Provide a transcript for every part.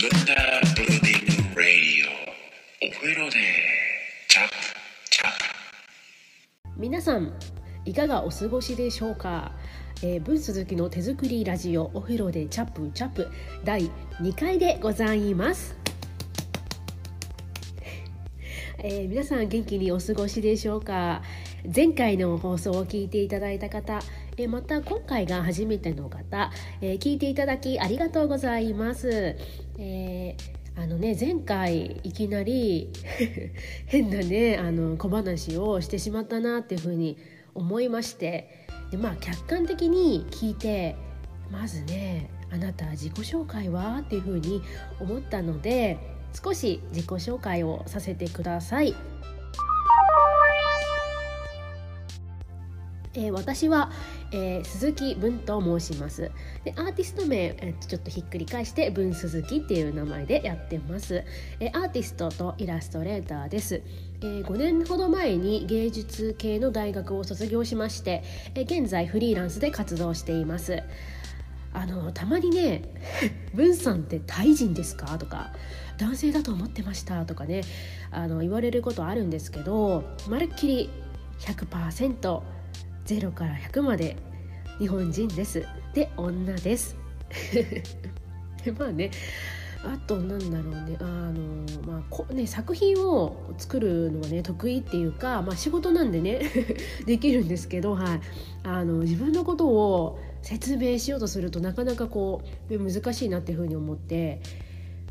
ブッダブルーディング・ラディオ。お風呂でチャプチャプ。皆さんいかがお過ごしでしょうか、えー、文鈴木の手作りラジオお風呂でチャップチャップ。第2回でございます、えー皆さん元気にお過ごしでしょうか？前回の放送を聞いていただいた方、えまた今回が初めての方、えー聞いていただきありがとうございます、えーあのね前回いきなり 変なねあの小話をしてしまったなっていうふうに思いましてでまあ客観的に聞いてまずね「あなた自己紹介は?」っていうふうに思ったので少し自己紹介をさせてください。えー私は、えー鈴木文と申します。でアーティスト名、えーちょっとひっくり返して文鈴木っていう名前でやってます、えアーティストとイラストレーターです、えー5年ほど前に芸術系の大学を卒業しまして、え現在フリーランスで活動しています。あのたまにね「文さんってタイ人ですか?」とか「男性だと思ってました」とかねあの言われることあるんですけどまるっきり100%ゼロから100まで日本人です。で女です。まあねあとなんだろうね。あの、まあこね、作品を作るのはね得意っていうか、まあ、仕事なんでね できるんですけど、はい、あの自分のことを説明しようとするとなかなかこう難しいなっていうふうに思って。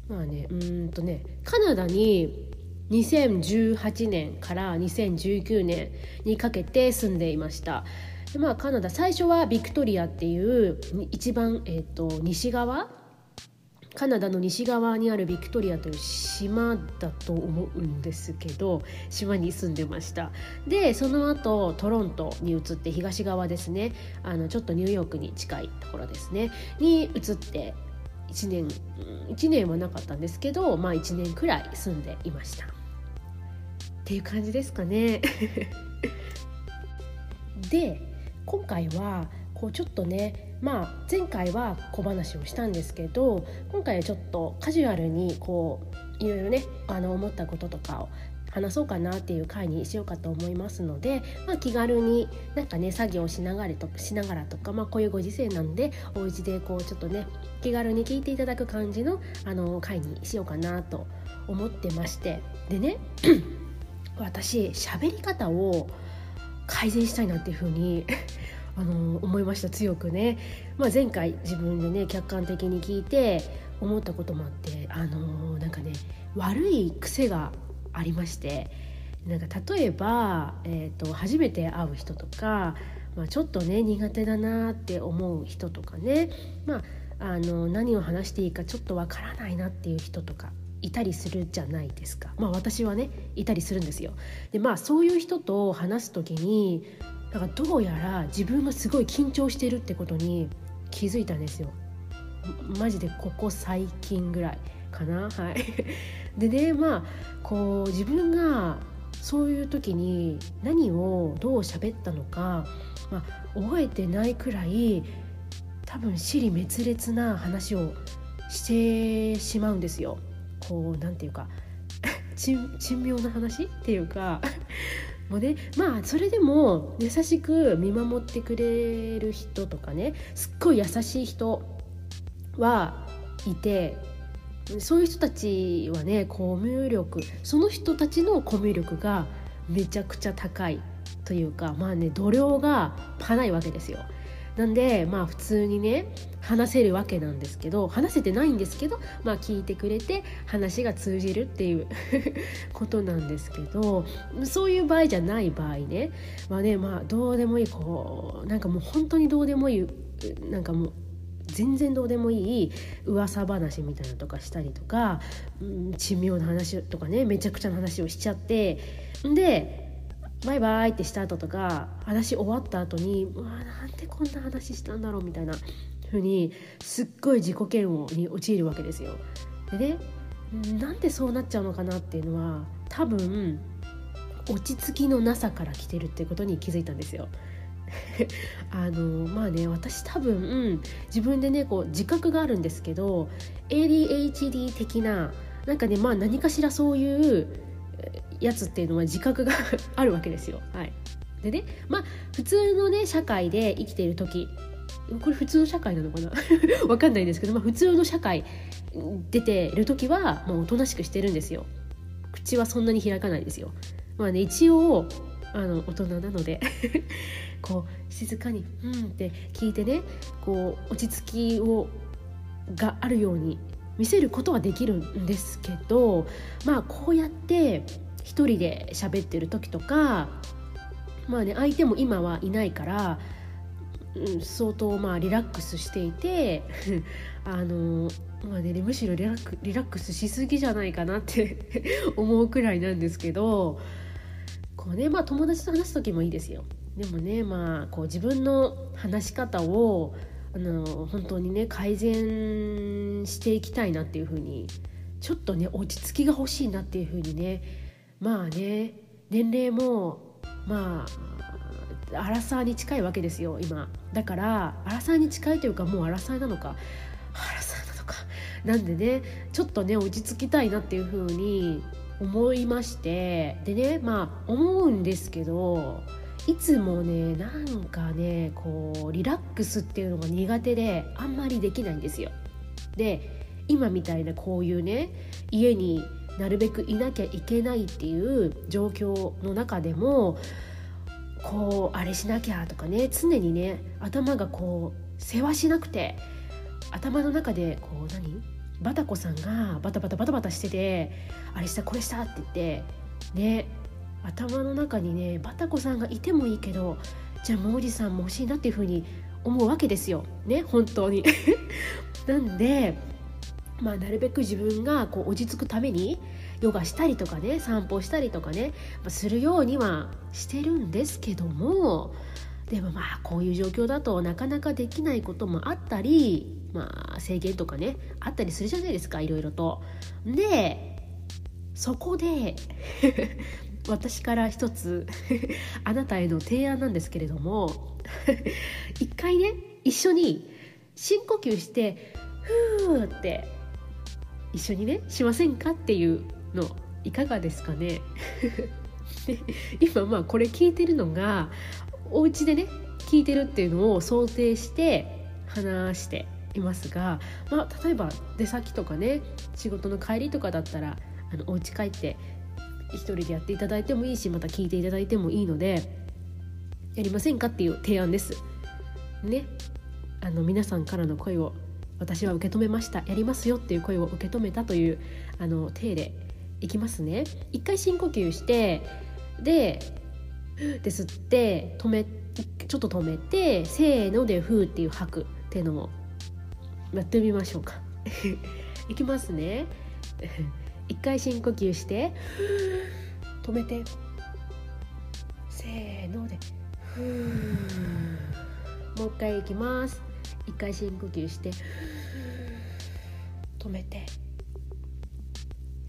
まあねうんとねカナダに2018年から2019年にかけて住んでいました。でまあ、カナダ最初はビクトリアっていう一番、えー、と西側？カナダの西側にあるビクトリアという島だと思うんですけど島に住んでました。でその後トロントに移って東側ですね。あのちょっとニューヨークに近いところですね。に移って1年1年はなかったんですけどまあ1年くらい住んでいました。っていう感じですかね。で今回はこうちょっとねまあ前回は小話をしたんですけど今回はちょっとカジュアルにこういろいろねあの思ったこととかを話そうかなっていう回にしようかと思いますので、まあ、気軽になんかね作業しながらとしながらとか、まあ、こういうご時世なんでお家でこうちょっとね気軽に聞いていただく感じのあの回にしようかなと思ってまして。でね私喋り方を改善したいなっていうふうに あの思いました。強くね、まあ、前回自分でね客観的に聞いて思ったこともあってあのなんかね悪い癖がありましてなんか例えば、えー、と初めて会う人とか、まあ、ちょっとね苦手だなって思う人とかね、まあ、あの何を話していいかちょっとわからないなっていう人とかいたりするじゃないですか。まあ私はねいたりするんですよ。でまあそういう人と話す時になんかどうやら自分がすごい緊張してるってことに気づいたんですよ。マジでここ最近ぐらいかな。はい。でねまあこう自分がそういう時に何をどう喋ったのか、まあ、覚えてないくらい多分尻滅裂な話をしてしまうんですよ。こうなんていうか 珍珍妙な話っていうか もうねまあそれでも優しく見守ってくれる人とかねすっごい優しい人はいてそういう人たちはねコミュ力その人たちのコミュ力がめちゃくちゃ高いというかまあね度量がパないわけですよ。なんでまあ普通にね話せるわけなんですけど話せてないんですけどまあ聞いてくれて話が通じるっていう ことなんですけどそういう場合じゃない場合ねまあねまあどうでもいいこうなんかもう本当にどうでもいいなんかもう全然どうでもいい噂話みたいなのとかしたりとか、うん、珍妙な話とかねめちゃくちゃな話をしちゃってでバイバイってした後とか話終わった後にうわなんでこんな話したんだろうみたいな風にすっごい自己嫌悪に陥るわけですよ。でねなんでそうなっちゃうのかなっていうのは多分落ち着きのなさから来てるってことに気づいたんですよ。あのまあね私多分、自分でねこう自覚があるんですけど ADHD 的ななんかねまあ何かしらそういうやつっていうのは自覚があるわけですよ。はい、でねまあ普通のね社会で生きている時これ普通の社会なのかな？わかんないんですけど、まあ、普通の社会出てる時はもうおとなしくしてるんですよ。口はそんなに開かないですよ。まあね一応あの大人なので こう静かに「うん」って聞いてねこう落ち着きをがあるように見せることはできるんですけどまあこうやって一人で喋ってる時とかまあね相手も今はいないから、うん、相当まあリラックスしていて あのまあねむしろリラックリラックスしすぎじゃないかなって 思うくらいなんですけどこうねまあ友達と話す時もいいですよ。でもねまあこう自分の話し方をあの本当にね改善していきたいなっていうふうにちょっとね落ち着きが欲しいなっていうふうにねまあね年齢もまあアラサーに近いわけですよ今。だからアラサーに近いというかもうアラサーなのか。アラサーなのか。なんでねちょっとね落ち着きたいなっていうふうに思いまして。でねまあ思うんですけどいつもねなんかねこうリラックスっていうのが苦手であんまりできないんですよ。で今みたいなこういうね家になるべくいなきゃいけないっていう状況の中でもこうあれしなきゃとかね常にね頭がこう世話しなくて頭の中でこう何？バタコさんがバタバタバタバタしててあれしたこれしたって言ってね頭の中にねバタコさんがいてもいいけどじゃあ毛利さんも欲しいなっていうふうに思うわけですよ。ね本当に。なんでまあなるべく自分がこう落ち着くためにヨガしたりとかね散歩したりとかね、ま、するようにはしてるんですけどもでもまあこういう状況だとなかなかできないこともあったりまあ制限とかねあったりするじゃないですかいろいろと。でそこで 私から一つあなたへの提案なんですけれども一回ね一緒に深呼吸してふーって一緒にねしませんか？っていうのいかがですかね？今まあこれ聞いてるのがお家でね聞いてるっていうのを想定して話していますが、まあ、例えば出先とかね仕事の帰りとかだったらあのお家帰って一人でやっていただいてもいいしまた聞いていただいてもいいのでやりませんか？っていう提案です。ね。あの皆さんからの声を私は受け止めましたやりますよっていう声を受け止めたというあの体でいきますね。一回深呼吸してでで吸って止めちょっと止めてせーので「ふー」っていう吐くっていうのもやってみましょうか。いきますね。一回深呼吸して止めてせーのでふもう一回いきます一回深呼吸して止めて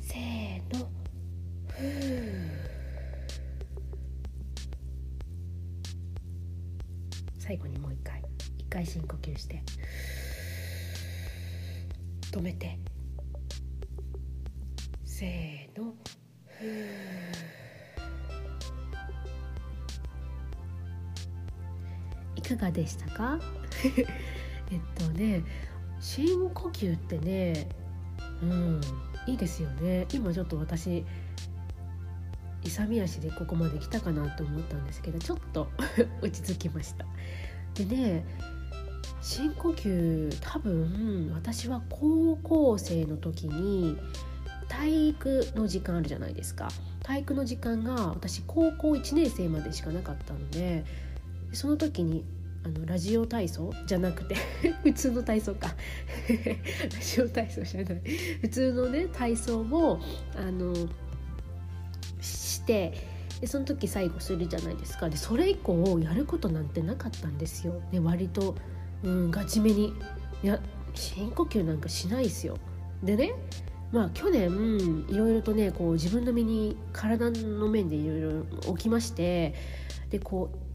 せーの。ふ最後にもう一回一回深呼吸して止めてせーの。いかがでしたか？えっとね深呼吸ってねうんいいですよね。今ちょっと私勇み足でここまで来たかなと思ったんですけどちょっと 落ち着きました。でね深呼吸多分私は高校生の時に体育の時間あるじゃないですか。体育の時間が私高校1年生までしかなかったのでその時にあのラジオ体操じゃなくて 普通の体操か。ラジオ体操じゃない。普通のね体操をあのしてでその時最後するじゃないですか。でそれ以降やることなんてなかったんですよ、ね、割と、うん、ガチめに。いや深呼吸なんかしないですよ。でねまあ去年いろいろとねこう自分の身に体の面でいろいろ起きましてでこう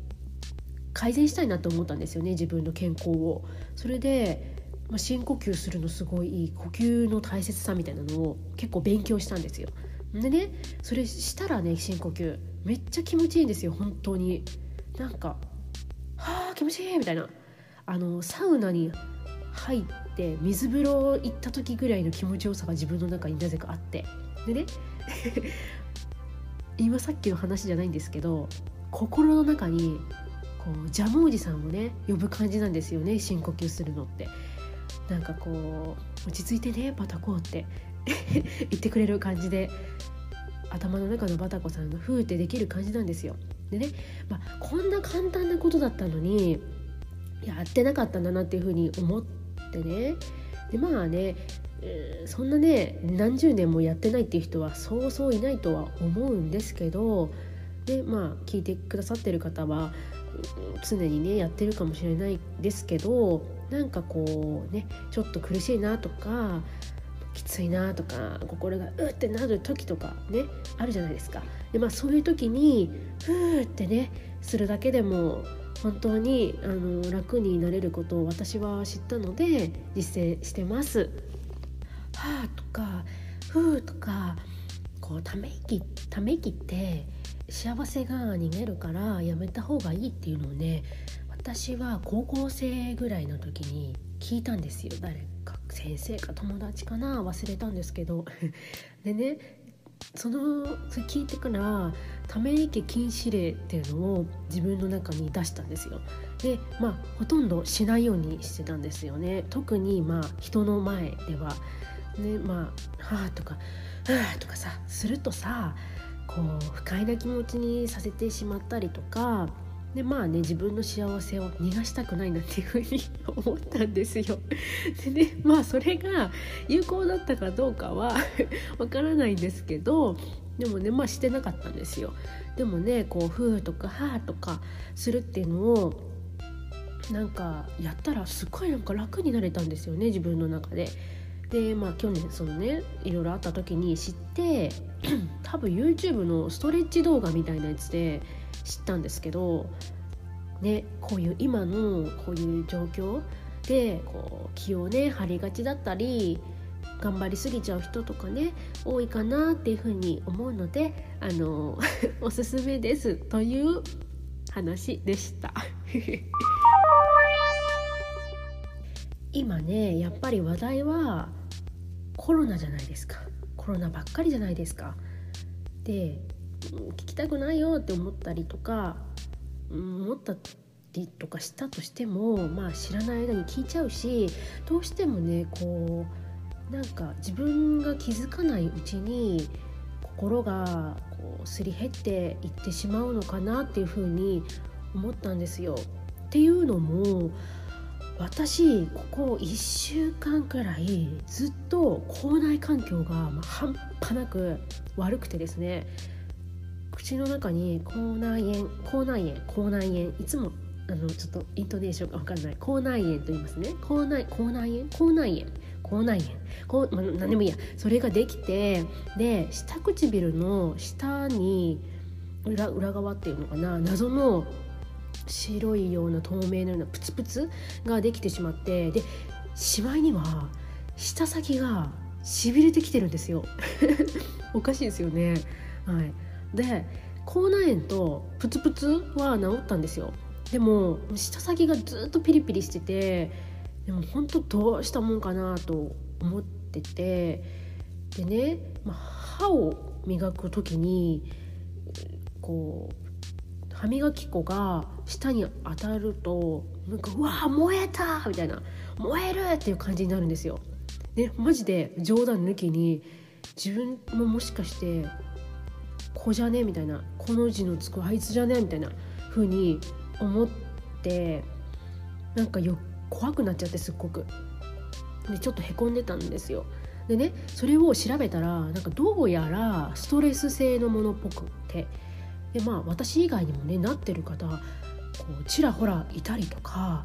改善したいなと思ったんですよね自分の健康を。それで、まあ、深呼吸するのすごいいい呼吸の大切さみたいなのを結構勉強したんですよ。でねそれしたらね深呼吸めっちゃ気持ちいいんですよ本当に。なんか「はあ気持ちいい」みたいなあのサウナに入って水風呂行った時ぐらいの気持ちよさが自分の中になぜかあってでね 今さっきの話じゃないんですけど心の中にこうジャムおじさんをね呼ぶ感じなんですよね深呼吸するのって。なんかこう落ち着いてねバタコって 言ってくれる感じで頭の中のバタコさんがふーってできる感じなんですよ。でね、まあ、こんな簡単なことだったのにやってなかったんだなっていうふうに思ってね。でまあねそんなね何十年もやってないっていう人はそうそういないとは思うんですけどでまあ聞いてくださってる方は常にねやってるかもしれないですけどなんかこうねちょっと苦しいなとかきついなとか心がうってなる時とかねあるじゃないですか。でまあそういう時にふーってねするだけでも本当にあの楽になれることを私は知ったので実践してます。はあとかふーとかこうため息ため息って幸せが逃げるからやめた方がいいっていうのをね私は高校生ぐらいの時に聞いたんですよ。誰か先生か友達かな？忘れたんですけど。でねそのそ聞いてからため息禁止令っていうのを自分の中に出したんですよ。でまあほとんどしないようにしてたんですよね。特にまあ人の前では。ねまあ「はあ」とか「はあ」とかさするとさこう不快な気持ちにさせてしまったりとかでまあね自分の幸せを逃がしたくないなっていうふうに思ったんですよ。でねまあそれが有効だったかどうかは わからないんですけどでもねまあしてなかったんですよ。でもねこう「ふー」とか「はー」とかするっていうのをなんかやったらすっごいなんか楽になれたんですよね自分の中で。でまあ去年そのねいろいろあった時に知って 多分 YouTube のストレッチ動画みたいなやつで知ったんですけど、ね、こういう今のこういう状況でこう気をね張りがちだったり頑張りすぎちゃう人とかね多いかなっていうふうに思うのであの おすすめですという話でした。今ねやっぱり話題はコロナじゃないですかコロナばっかりじゃないですか。で聞きたくないよって思ったりとか思ったりとかしたとしてもまあ知らない間に聞いちゃうしどうしてもねこうなんか自分が気づかないうちに心がこうすり減っていってしまうのかなっていうふうに思ったんですよ。っていうのも私ここ1週間くらいずっと口内環境が半端なく悪くてですね口の中に口内炎口内炎口内炎いつもあのちょっとイントネーションが分かんない。口内炎と言いますね。口内口内炎？口内炎。口内炎。こう、ま、何でもいいや。それができてで下唇の下に裏裏側っていうのかな？謎の白いような透明のようなプツプツができてしまってでしまいには舌先がしびれてきてるんですよ。おかしいですよね。はい。で口内炎とプツプツは治ったんですよ。でも舌先がずっとピリピリしててでも本当どうしたもんかなと思っててでね、まあ、歯を磨く時にこう歯磨き粉が舌に当たるとなんか「うわ燃えた!」みたいな「燃える!」っていう感じになるんですよ。でマジで冗談抜きに自分ももしかして子じゃねみたいなこの字のつくあいつじゃねみたいな風に思ってなんかよ怖くなっちゃってすっごくでちょっとへこんでたんですよでねそれを調べたらなんかどうやらストレス性のものっぽくてでまあ私以外にもねなってる方こうちらほらいたりとか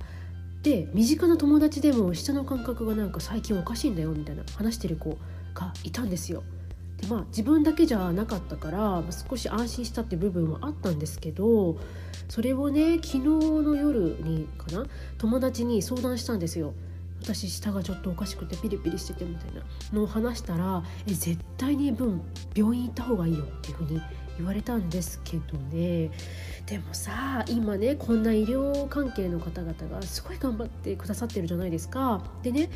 で身近な友達でも下の感覚がなんか最近おかしいんだよみたいな話してる子がいたんですよ。でまあ自分だけじゃなかったから少し安心したっていう部分はあったんですけどそれをね昨日の夜にかな友達に相談したんですよ。私舌がちょっとおかしくてピリピリしててみたいなのを話したら「え絶対に分病院行った方がいいよ」っていうふうに言われたんですけどね。でもさ今ねこんな医療関係の方々がすごい頑張ってくださってるじゃないですか。でね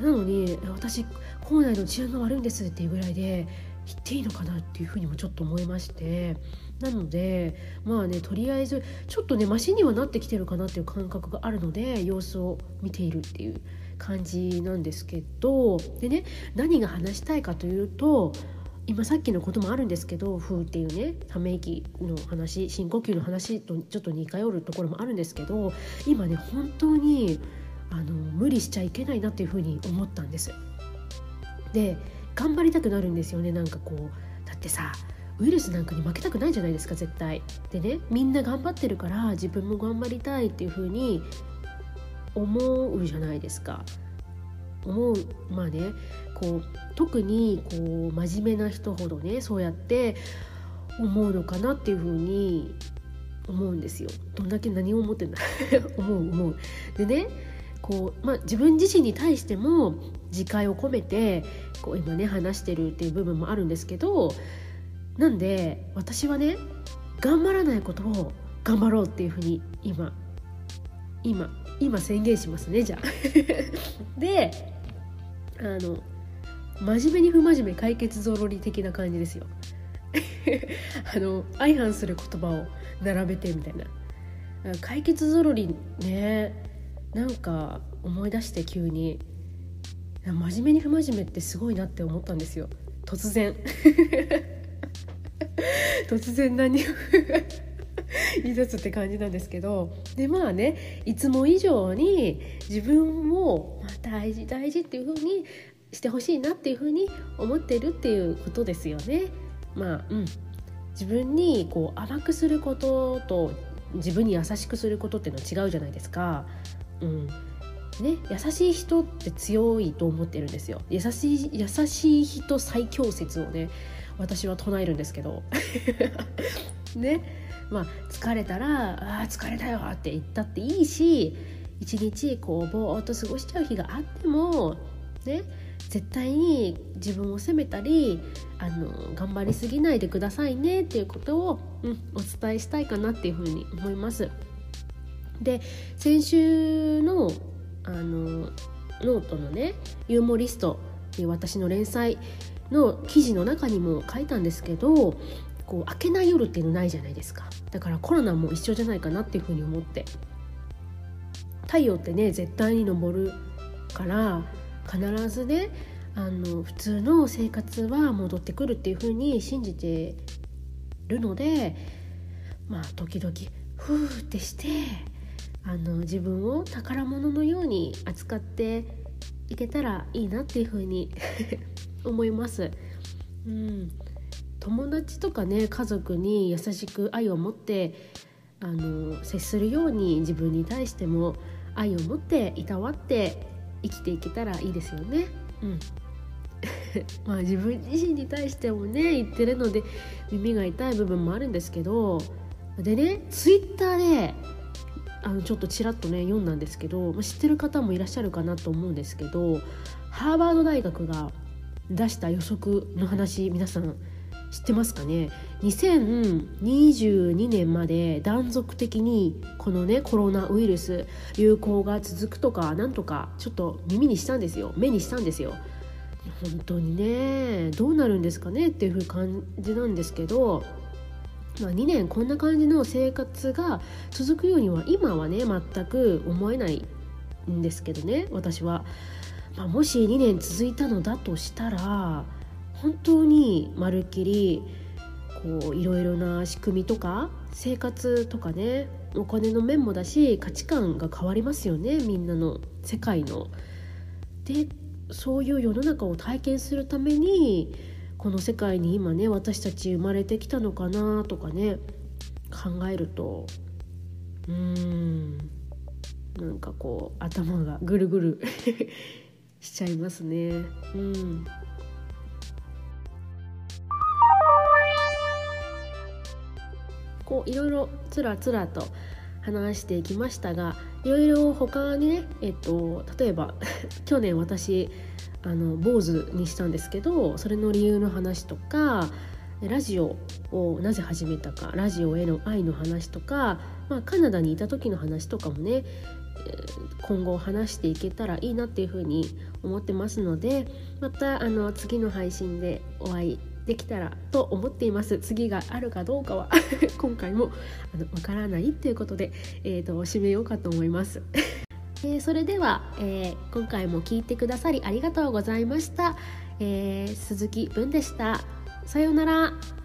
なのに私校内の治安が悪いんですっていうぐらいで言っていいのかなっていうふうにもちょっと思いまして。なのでまあねとりあえずちょっとねマシにはなってきてるかなっていう感覚があるので様子を見ているっていう感じなんですけど。でね何が話したいかというと今さっきのこともあるんですけど「風」っていうねため息の話深呼吸の話とちょっと似通るところもあるんですけど今ね本当にあの無理しちゃいけないなっていうふうに思ったんです。で頑張りたくなるんですよねなんかこうだってさウイルスなんかに負けたくないじゃないですか絶対。でねみんな頑張ってるから自分も頑張りたいっていうふうに思うじゃないですか。思うまあねこう特にこう真面目な人ほどねそうやって思うのかなっていうふうに思うんですよ。どんだけ何を思ってんだ 思う思う。でねこう、まあ、自分自身に対しても自戒を込めてこう今ね話してるっていう部分もあるんですけどなんで私はね頑張らないことを頑張ろうっていうふうに今今今宣言しますねじゃあ。であの真面目に不真面目解決ぞろり的な感じですよ。あの相反する言葉を並べてみたいな解決ぞろりねなんか思い出して急に真面目に不真面目ってすごいなって思ったんですよ突然 突然何を言 い出すって感じなんですけどでまあねいつも以上に自分を、ま、大事大事っていう風にしてほしいなっていう風に思ってるっていうことですよね。まあうん。自分にこう甘くすることと自分に優しくすることっていうのは違うじゃないですか。うん。ね、優しい人って強いと思ってるんですよ。優しい優しい人最強説をね私は唱えるんですけど。ね。まあ疲れたら「あ疲れたよ」って言ったっていいし一日こうぼーっと過ごしちゃう日があってもね絶対に自分を責めたりあの頑張りすぎないでくださいねっていうことを、うん、お伝えしたいかなっていうふうに思います。で先週のあのノートのねユーモリストっていう私の連載の記事の中にも書いたんですけどこう明けない夜っていうのないじゃないですか。だからコロナも一緒じゃないかなっていうふうに思って。太陽ってね絶対に昇るから必ずねあの普通の生活は戻ってくるっていうふうに信じてるのでまあ時々ふーってしてあの自分を宝物のように扱っていけたらいいなっていうふうに 思います。うん、友達とかね家族に優しく愛を持ってあの接するように自分に対しても愛を持っていたわって生きていけたらいいですよね。うん まあ自分自身に対してもね言ってるので耳が痛い部分もあるんですけどでねツイッターであのちょっとちらっとね読んだんですけど、まあ、知ってる方もいらっしゃるかなと思うんですけどハーバード大学が出した予測の話皆さん知ってますかね？2022年まで断続的にこのねコロナウイルス流行が続くとかなんとかちょっと耳にしたんですよ。目にしたんですよ。本当にねどうなるんですかねっていう感じなんですけどまあ、2年こんな感じの生活が続くようには今はね全く思えないんですけどね私は、まあ、もし2年続いたのだとしたら本当にまるっきりこういろいろな仕組みとか生活とかねお金の面もだし価値観が変わりますよねみんなの世界の。でそういう世の中を体験するためにこの世界に今ね私たち生まれてきたのかなとかね考えるとうーんなんかこう頭がぐるぐる しちゃいますね。うんこういろいろつらつらと話していきましたがいろいろ他にね、えっと、例えば 去年私あの坊主にしたんですけどそれの理由の話とかラジオをなぜ始めたかラジオへの愛の話とか、まあ、カナダにいた時の話とかもね今後話していけたらいいなっていうふうに思ってますのでまたあの次の配信でお会いできたらと思っています。次があるかどうかは 今回もあのわからないということで、えーと、と締めようかと思います。えー、それでは、えー、今回も聞いてくださりありがとうございました、えー、鈴木文でした。さようなら。